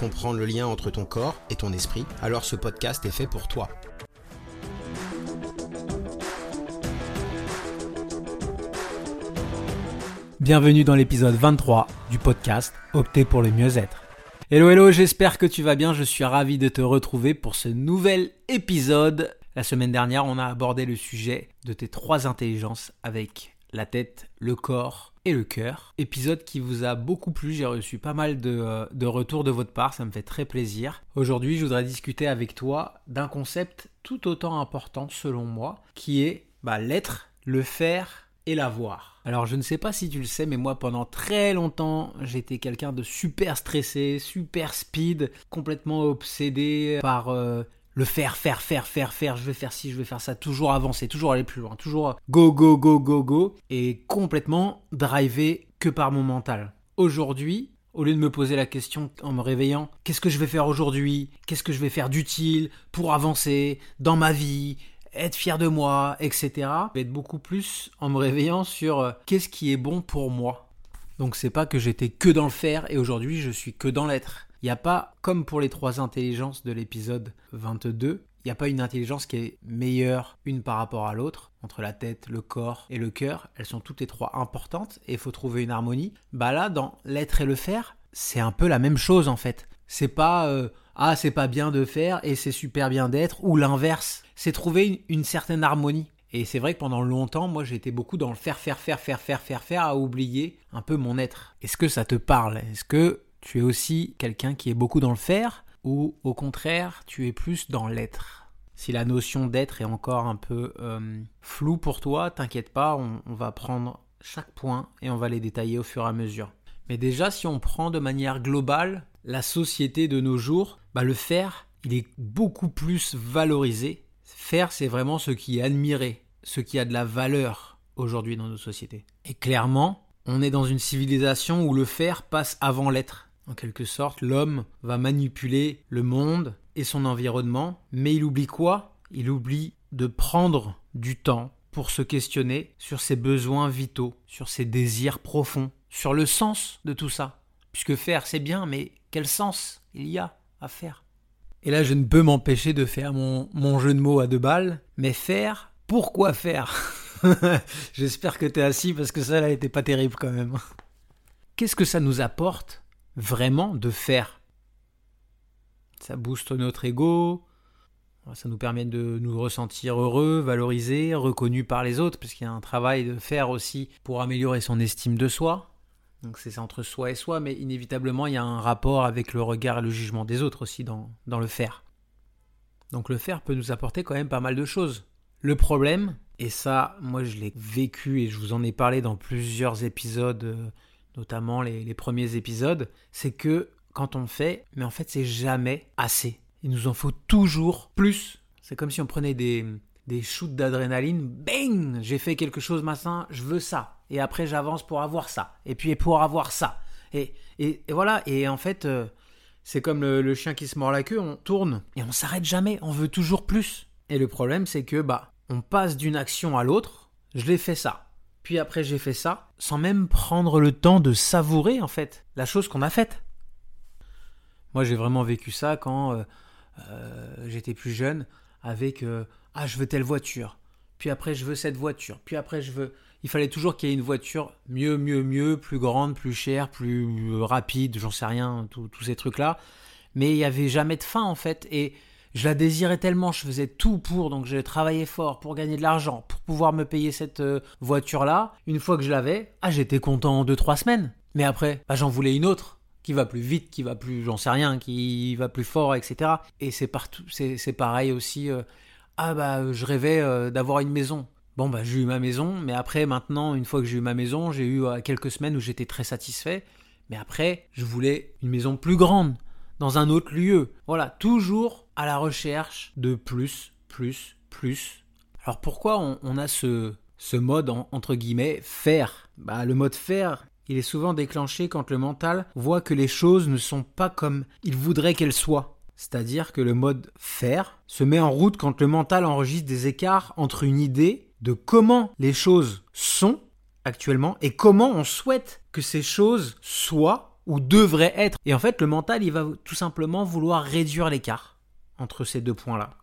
comprendre le lien entre ton corps et ton esprit, alors ce podcast est fait pour toi. Bienvenue dans l'épisode 23 du podcast Opter pour le mieux-être. Hello hello, j'espère que tu vas bien, je suis ravi de te retrouver pour ce nouvel épisode. La semaine dernière, on a abordé le sujet de tes trois intelligences avec la tête, le corps et le cœur. Épisode qui vous a beaucoup plu, j'ai reçu pas mal de, euh, de, retours de votre part, ça me fait très plaisir. Aujourd'hui, je voudrais discuter avec toi d'un concept tout autant important selon moi, qui est bah, l'être, le faire et l'avoir. Alors je ne sais pas si tu le sais, mais moi pendant très longtemps, j'étais quelqu'un de super stressé, super speed, complètement obsédé par... Euh, le faire, faire, faire, faire, faire, je vais faire ci, je vais faire ça, toujours avancer, toujours aller plus loin, toujours go, go, go, go, go, et complètement drivé que par mon mental. Aujourd'hui, au lieu de me poser la question en me réveillant, qu'est-ce que je vais faire aujourd'hui? Qu'est-ce que je vais faire d'utile pour avancer dans ma vie être fier de moi, etc. Je vais être beaucoup plus en me réveillant sur euh, qu'est-ce qui est bon pour moi? Donc c'est pas que j'étais que dans le faire et aujourd'hui je suis que dans l'être. Il n'y a pas, comme pour les trois intelligences de l'épisode 22, il n'y a pas une intelligence qui est meilleure une par rapport à l'autre, entre la tête, le corps et le cœur. Elles sont toutes les trois importantes et il faut trouver une harmonie. Bah là, dans l'être et le faire, c'est un peu la même chose en fait. C'est pas euh, ah c'est pas bien de faire et c'est super bien d'être ou l'inverse. C'est trouver une, une certaine harmonie. Et c'est vrai que pendant longtemps, moi j'étais beaucoup dans le faire, faire, faire, faire, faire, faire, faire, à oublier un peu mon être. Est-ce que ça te parle? Est-ce que tu es aussi quelqu'un qui est beaucoup dans le faire ou au contraire tu es plus dans l'être? Si la notion d'être est encore un peu euh, floue pour toi, t'inquiète pas, on, va prendre chaque point et on va les détailler au fur et à mesure. Mais déjà si on prend de manière globale la société de nos jours, bah le faire, il est beaucoup plus valorisé. Faire, c'est vraiment ce qui est admiré, ce qui a de la valeur aujourd'hui dans nos sociétés. Et clairement, on est dans une civilisation où le faire passe avant l'être. En quelque sorte, l'homme va manipuler le monde et son environnement, mais il oublie quoi? Il oublie de prendre du temps pour se questionner sur ses besoins vitaux, sur ses désirs profonds, sur le sens de tout ça. Puisque faire, c'est bien, mais quel sens il y a à faire? Et là, je ne peux m'empêcher de faire mon, jeu de mots à deux balles, mais faire, pourquoi faire? J'espère que tu es assis parce que ça, là, n'était pas terrible quand même. Qu'est-ce que ça nous apporte vraiment de faire. Ça booste notre ego, ça nous permet de nous ressentir heureux, valorisés, reconnus par les autres, parce qu'il y a un travail de faire aussi pour améliorer son estime de soi. Donc c'est entre soi et soi, mais inévitablement il y a un rapport avec le regard et le jugement des autres aussi dans, dans le faire. Donc le faire peut nous apporter quand même pas mal de choses. Le problème, et ça moi je l'ai vécu et je vous en ai parlé dans plusieurs épisodes euh, notamment les, premiers épisodes, c'est que quand on fait, mais en fait c'est jamais assez. Il nous en faut toujours plus. C'est comme si on prenait des, des shoots d'adrénaline, bang, j'ai fait quelque chose massin, je veux ça. Et après j'avance pour avoir ça. Et puis pour avoir ça. Et, et, voilà, et en fait, euh, c'est comme le, le, chien qui se mord la queue, on tourne et on s'arrête jamais, on veut toujours plus. Et le problème c'est que bah on passe d'une action à l'autre, je l'ai fait ça. Puis après j'ai fait ça, sans même prendre le temps de savourer en fait la chose qu'on a faite. Moi j'ai vraiment vécu ça quand euh, euh, j'étais plus jeune avec euh, ah je veux telle voiture, puis après je veux cette voiture, puis après je veux il fallait toujours qu'il y ait une voiture mieux mieux mieux, plus grande, plus chère, plus rapide, j'en sais rien, tous ces trucs là. Mais il n'y avait jamais de fin en fait et je la désirais tellement, je faisais tout pour, donc j'ai travaillé fort pour gagner de l'argent, pouvoir me payer cette euh, voiture-là. Une fois que je l'avais, ah j'étais content en 2-3 semaines. Mais après, bah, j'en voulais une autre, qui va plus vite, qui va plus, j'en sais rien, qui va plus fort, etc. Et c'est partout, c'est pareil aussi. Euh, ah bah je rêvais euh, d'avoir une maison. Bon bah j'ai eu ma maison, mais après maintenant, une fois que j'ai eu ma maison, j'ai eu quelques semaines où j'étais très satisfait. Mais après, je voulais une maison plus grande dans un autre lieu. Voilà, toujours à la recherche de plus, plus, plus. Alors pourquoi on, a ce, mode entre guillemets faire? Bah, Le mode faire, il est souvent déclenché quand le mental voit que les choses ne sont pas comme il voudrait qu'elles soient. C'est-à-dire que le mode faire se met en route quand le mental enregistre des écarts entre une idée de comment les choses sont actuellement et comment on souhaite que ces choses soient ou devraient être. Et en fait, le mental, il va tout simplement vouloir réduire l'écart entre ces deux points-là.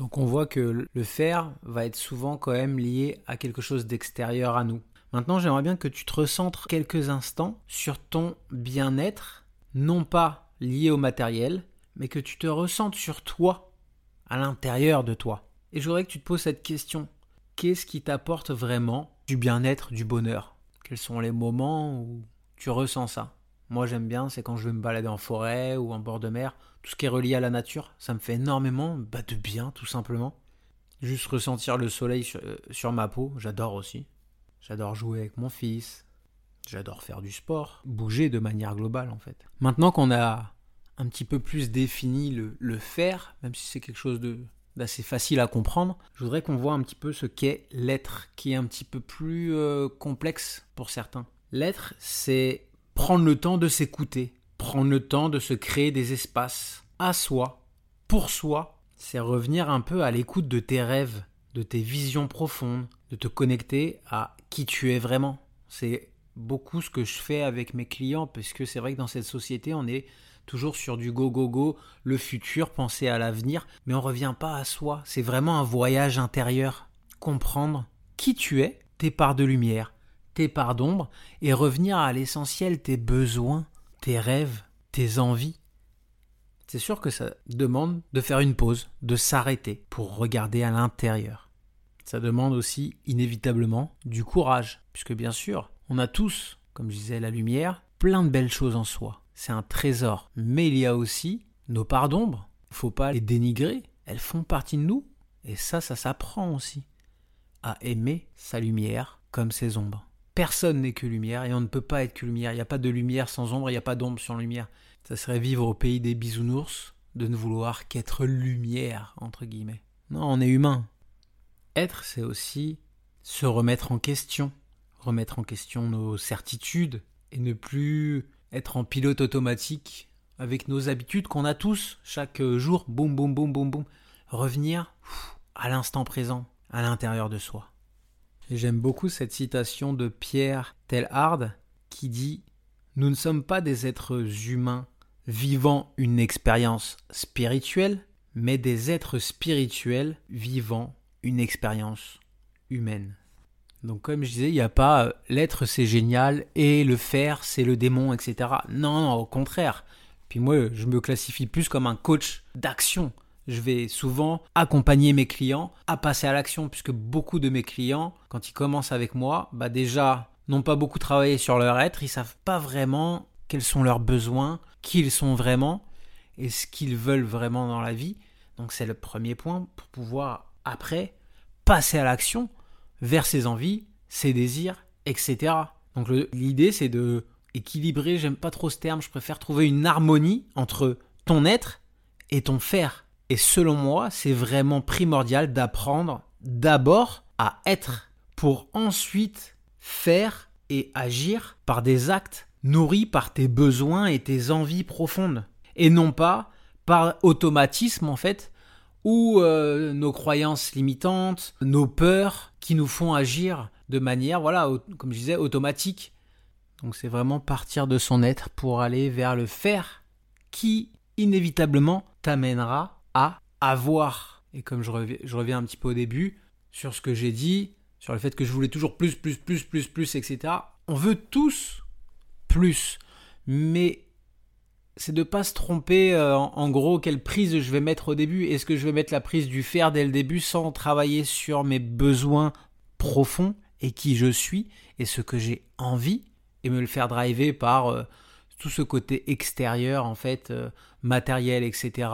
Donc on voit que le faire va être souvent quand même lié à quelque chose d'extérieur à nous. Maintenant, j'aimerais bien que tu te recentres quelques instants sur ton bien-être, non pas lié au matériel, mais que tu te ressentes sur toi, à l'intérieur de toi. Et je voudrais que tu te poses cette question. Qu'est-ce qui t'apporte vraiment du bien-être, du bonheur? Quels sont les moments où tu ressens ça? Moi j'aime bien, c'est quand je vais me balader en forêt ou en bord de mer. Tout ce qui est relié à la nature, ça me fait énormément bah, de bien tout simplement. Juste ressentir le soleil sur, euh, sur ma peau, j'adore aussi. J'adore jouer avec mon fils. J'adore faire du sport. Bouger de manière globale en fait. Maintenant qu'on a un petit peu plus défini le, faire, même si c'est quelque chose d'assez facile à comprendre, je voudrais qu'on voit un petit peu ce qu'est l'être, qui est un petit peu plus euh, complexe pour certains. L'être, c'est prendre le temps de s'écouter, prendre le temps de se créer des espaces à soi, pour soi. C'est revenir un peu à l'écoute de tes rêves, de tes visions profondes, de te connecter à qui tu es vraiment. C'est beaucoup ce que je fais avec mes clients, parce que c'est vrai que dans cette société, on est toujours sur du go go go, le futur, penser à l'avenir, mais on revient pas à soi. C'est vraiment un voyage intérieur. Comprendre qui tu es, tes parts de lumière, tes parts d'ombre, et revenir à l'essentiel, tes besoins, tes rêves, tes envies. C'est sûr que ça demande de faire une pause, de s'arrêter pour regarder à l'intérieur. Ça demande aussi inévitablement du courage, puisque bien sûr, on a tous, comme je disais, la lumière, plein de belles choses en soi c'est un trésor. Mais il y a aussi nos parts d'ombre. Il faut pas les dénigrer. Elles font partie de nous. Et ça, ça s'apprend aussi. À aimer sa lumière comme ses ombres. Personne n'est que lumière et on ne peut pas être que lumière. Il n'y a pas de lumière sans ombre, il n'y a pas d'ombre sans lumière. Ça serait vivre au pays des bisounours de ne vouloir qu'être lumière, entre guillemets. Non, on est humain. Être, c'est aussi se remettre en question, remettre en question nos certitudes et ne plus être en pilote automatique avec nos habitudes qu'on a tous chaque jour, boum boum boum boum boum, revenir à l'instant présent, à l'intérieur de soi. J'aime beaucoup cette citation de Pierre Telhard qui dit Nous ne sommes pas des êtres humains vivant une expérience spirituelle, mais des êtres spirituels vivant une expérience humaine. Donc comme je disais, il n'y a pas euh, l'être c'est génial et le faire c'est le démon, etc. Non, non, au contraire. Puis moi, je me classifie plus comme un coach d'action. Je vais souvent accompagner mes clients à passer à l'action, puisque beaucoup de mes clients, quand ils commencent avec moi, bah déjà, n'ont pas beaucoup travaillé sur leur être, ils savent pas vraiment quels sont leurs besoins, qui ils sont vraiment et ce qu'ils veulent vraiment dans la vie. Donc c'est le premier point pour pouvoir après passer à l'action vers ses envies, ses désirs, etc. Donc l'idée c'est de équilibrer, j'aime pas trop ce terme, je préfère trouver une harmonie entre ton être et ton faire. Et selon moi, c'est vraiment primordial d'apprendre d'abord à être pour ensuite faire et agir par des actes nourris par tes besoins et tes envies profondes. Et non pas par automatisme en fait, ou euh, nos croyances limitantes, nos peurs qui nous font agir de manière, voilà, comme je disais, automatique. Donc c'est vraiment partir de son être pour aller vers le faire qui inévitablement t'amènera à avoir. Et comme je reviens, un petit peu au début sur ce que j'ai dit, sur le fait que je voulais toujours plus, plus, plus, plus, plus, etc. On veut tous plus. Mais c'est de pas se tromper euh, en, gros quelle prise je vais mettre au début. Est-ce que je vais mettre la prise du faire dès le début sans travailler sur mes besoins profonds et qui je suis et ce que j'ai envie et me le faire driver par euh, tout ce côté extérieur en fait euh, matériel etc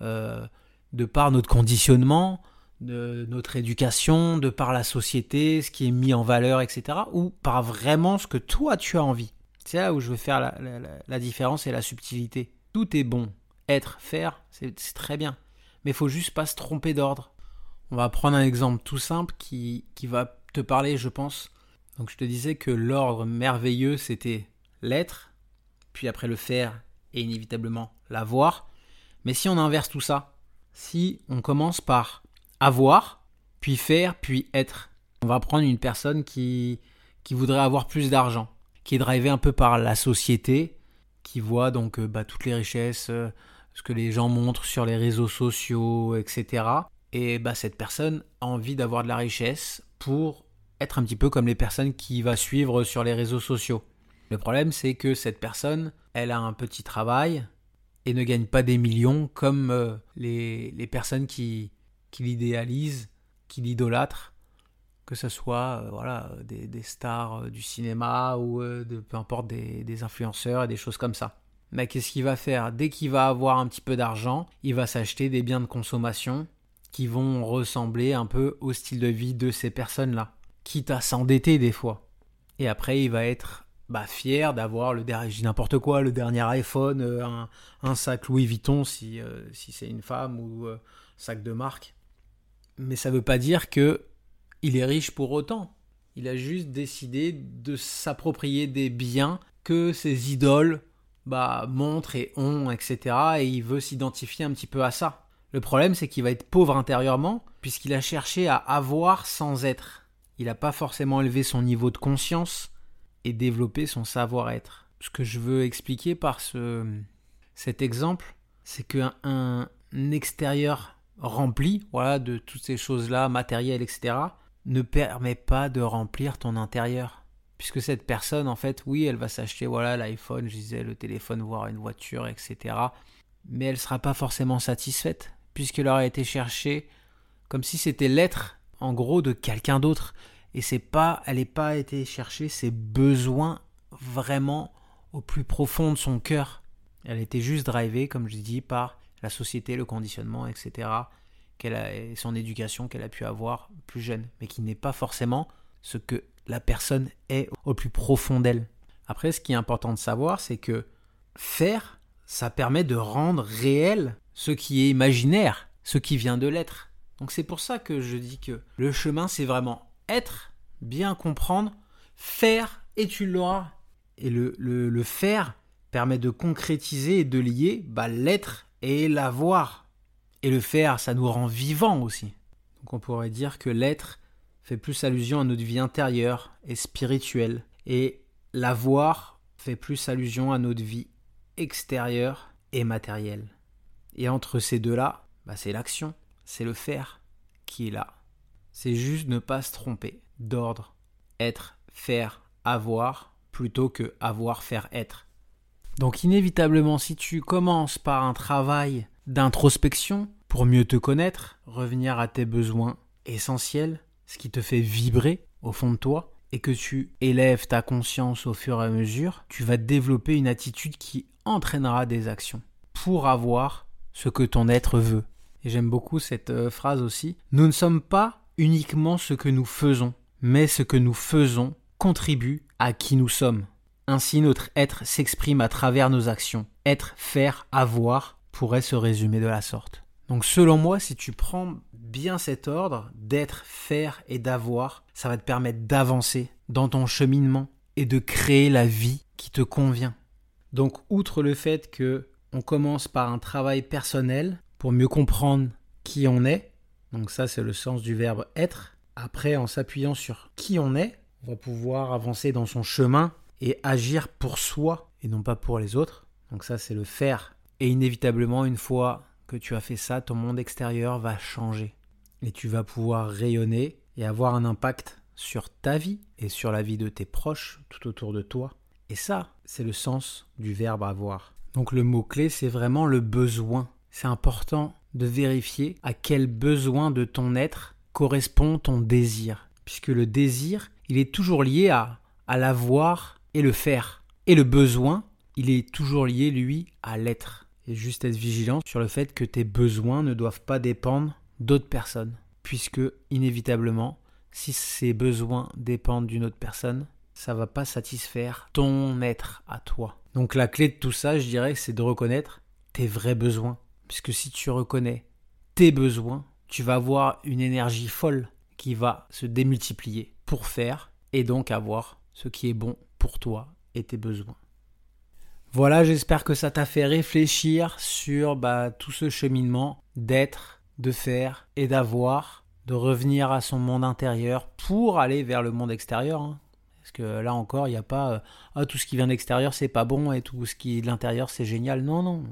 de par notre conditionnement de notre éducation de par la société ce qui est mis en valeur etc ou par vraiment ce que toi tu as envie c'est là où je veux faire la, différence et la subtilité. Tout est bon. Être, faire, c'est très bien. Mais il faut juste pas se tromper d'ordre. On va prendre un exemple tout simple qui, qui va te parler, je pense. Donc je te disais que l'ordre merveilleux, c'était l'être, puis après le faire et inévitablement l'avoir. Mais si on inverse tout ça, si on commence par avoir, puis faire, puis être, on va prendre une personne qui, qui voudrait avoir plus d'argent, qui est drivée un peu par la société, qui voit donc euh, bah, toutes les richesses, euh, ce que les gens montrent sur les réseaux sociaux, etc. Et bah, cette personne a envie d'avoir de la richesse pour être un petit peu comme les personnes qui va suivre sur les réseaux sociaux. Le problème, c'est que cette personne, elle a un petit travail et ne gagne pas des millions comme euh, les, les, personnes qui, qui l'idéalisent, qui l'idolâtrent, que ce soit euh, voilà, des, des, stars euh, du cinéma ou de, peu importe des, des influenceurs et des choses comme ça. Mais qu'est-ce qu'il va faire? Dès qu'il va avoir un petit peu d'argent, il va s'acheter des biens de consommation qui vont ressembler un peu au style de vie de ces personnes-là, quitte à s'endetter des fois. Et après, il va être bah, fier d'avoir le dernier, n'importe quoi, le dernier iPhone, euh, un, sac Louis Vuitton si, euh, si c'est une femme ou euh, sac de marque. Mais ça ne veut pas dire que il est riche pour autant. Il a juste décidé de s'approprier des biens que ses idoles bah, montrent et ont, etc. Et il veut s'identifier un petit peu à ça. Le problème, c'est qu'il va être pauvre intérieurement, puisqu'il a cherché à avoir sans être. Il n'a pas forcément élevé son niveau de conscience, et développer son savoir-être. Ce que je veux expliquer par ce, cet exemple, c'est qu'un un extérieur rempli, voilà, de toutes ces choses-là, matérielles, etc., ne permet pas de remplir ton intérieur. Puisque cette personne, en fait, oui, elle va s'acheter, voilà, l'iPhone, je disais, le téléphone, voire une voiture, etc. Mais elle ne sera pas forcément satisfaite, puisqu'elle aura été cherchée comme si c'était l'être, en gros, de quelqu'un d'autre et c'est pas, elle n'est pas été chercher ses besoins vraiment au plus profond de son cœur. Elle était juste drivée, comme je dis, par la société, le conditionnement, etc. Qu'elle a, et son éducation qu'elle a pu avoir plus jeune, mais qui n'est pas forcément ce que la personne est au plus profond d'elle. Après, ce qui est important de savoir, c'est que faire, ça permet de rendre réel ce qui est imaginaire, ce qui vient de l'être. Donc c'est pour ça que je dis que le chemin, c'est vraiment être, bien comprendre, faire et tu l'auras. Et le, le, faire permet de concrétiser et de lier bah, l'être et l'avoir. Et le faire, ça nous rend vivants aussi. Donc on pourrait dire que l'être fait plus allusion à notre vie intérieure et spirituelle. Et l'avoir fait plus allusion à notre vie extérieure et matérielle. Et entre ces deux-là, bah, c'est l'action, c'est le faire qui est là c'est juste ne pas se tromper d'ordre, être, faire, avoir, plutôt que avoir, faire, être. Donc inévitablement, si tu commences par un travail d'introspection pour mieux te connaître, revenir à tes besoins essentiels, ce qui te fait vibrer au fond de toi, et que tu élèves ta conscience au fur et à mesure, tu vas développer une attitude qui entraînera des actions pour avoir ce que ton être veut. Et j'aime beaucoup cette euh, phrase aussi. Nous ne sommes pas uniquement ce que nous faisons, mais ce que nous faisons contribue à qui nous sommes. Ainsi notre être s'exprime à travers nos actions. Être, faire, avoir pourrait se résumer de la sorte. Donc selon moi, si tu prends bien cet ordre d'être, faire et d'avoir, ça va te permettre d'avancer dans ton cheminement et de créer la vie qui te convient. Donc outre le fait que on commence par un travail personnel pour mieux comprendre qui on est, donc ça, c'est le sens du verbe être. Après, en s'appuyant sur qui on est, on va pouvoir avancer dans son chemin et agir pour soi et non pas pour les autres. Donc ça, c'est le faire. Et inévitablement, une fois que tu as fait ça, ton monde extérieur va changer. Et tu vas pouvoir rayonner et avoir un impact sur ta vie et sur la vie de tes proches tout autour de toi. Et ça, c'est le sens du verbe avoir. Donc le mot-clé, c'est vraiment le besoin. C'est important de vérifier à quel besoin de ton être correspond ton désir. Puisque le désir, il est toujours lié à, à l'avoir et le faire. Et le besoin, il est toujours lié, lui, à l'être. Et juste être vigilant sur le fait que tes besoins ne doivent pas dépendre d'autres personnes. Puisque, inévitablement, si ces besoins dépendent d'une autre personne, ça va pas satisfaire ton être à toi. Donc la clé de tout ça, je dirais, c'est de reconnaître tes vrais besoins. Puisque si tu reconnais tes besoins, tu vas avoir une énergie folle qui va se démultiplier pour faire et donc avoir ce qui est bon pour toi et tes besoins. Voilà, j'espère que ça t'a fait réfléchir sur bah, tout ce cheminement d'être, de faire et d'avoir, de revenir à son monde intérieur pour aller vers le monde extérieur. Hein. Parce que là encore, il n'y a pas euh, ah, tout ce qui vient d'extérieur c'est pas bon et tout ce qui est de l'intérieur c'est génial. Non, non,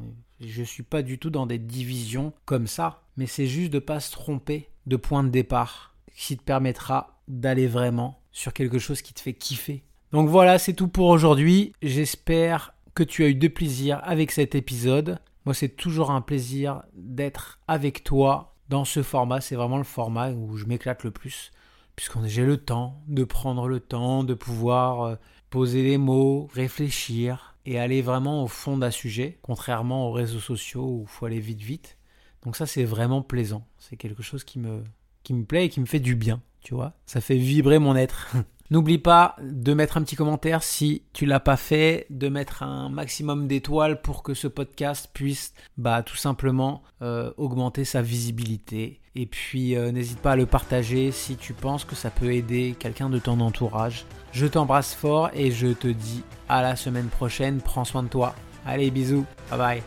je suis pas du tout dans des divisions comme ça. Mais c'est juste de pas se tromper de point de départ qui te permettra d'aller vraiment sur quelque chose qui te fait kiffer. Donc voilà, c'est tout pour aujourd'hui. J'espère que tu as eu de plaisir avec cet épisode. Moi, c'est toujours un plaisir d'être avec toi dans ce format. C'est vraiment le format où je m'éclate le plus, puisque j'ai le temps de prendre le temps, de pouvoir euh, poser les mots, réfléchir et aller vraiment au fond d'un sujet, contrairement aux réseaux sociaux où il faut aller vite vite. Donc ça, c'est vraiment plaisant. C'est quelque chose qui me, qui me plaît et qui me fait du bien, tu vois. Ça fait vibrer mon être. N'oublie pas de mettre un petit commentaire si tu l'as pas fait, de mettre un maximum d'étoiles pour que ce podcast puisse bah, tout simplement euh, augmenter sa visibilité. Et puis euh, n'hésite pas à le partager si tu penses que ça peut aider quelqu'un de ton entourage. Je t'embrasse fort et je te dis à la semaine prochaine. Prends soin de toi. Allez, bisous. Bye bye.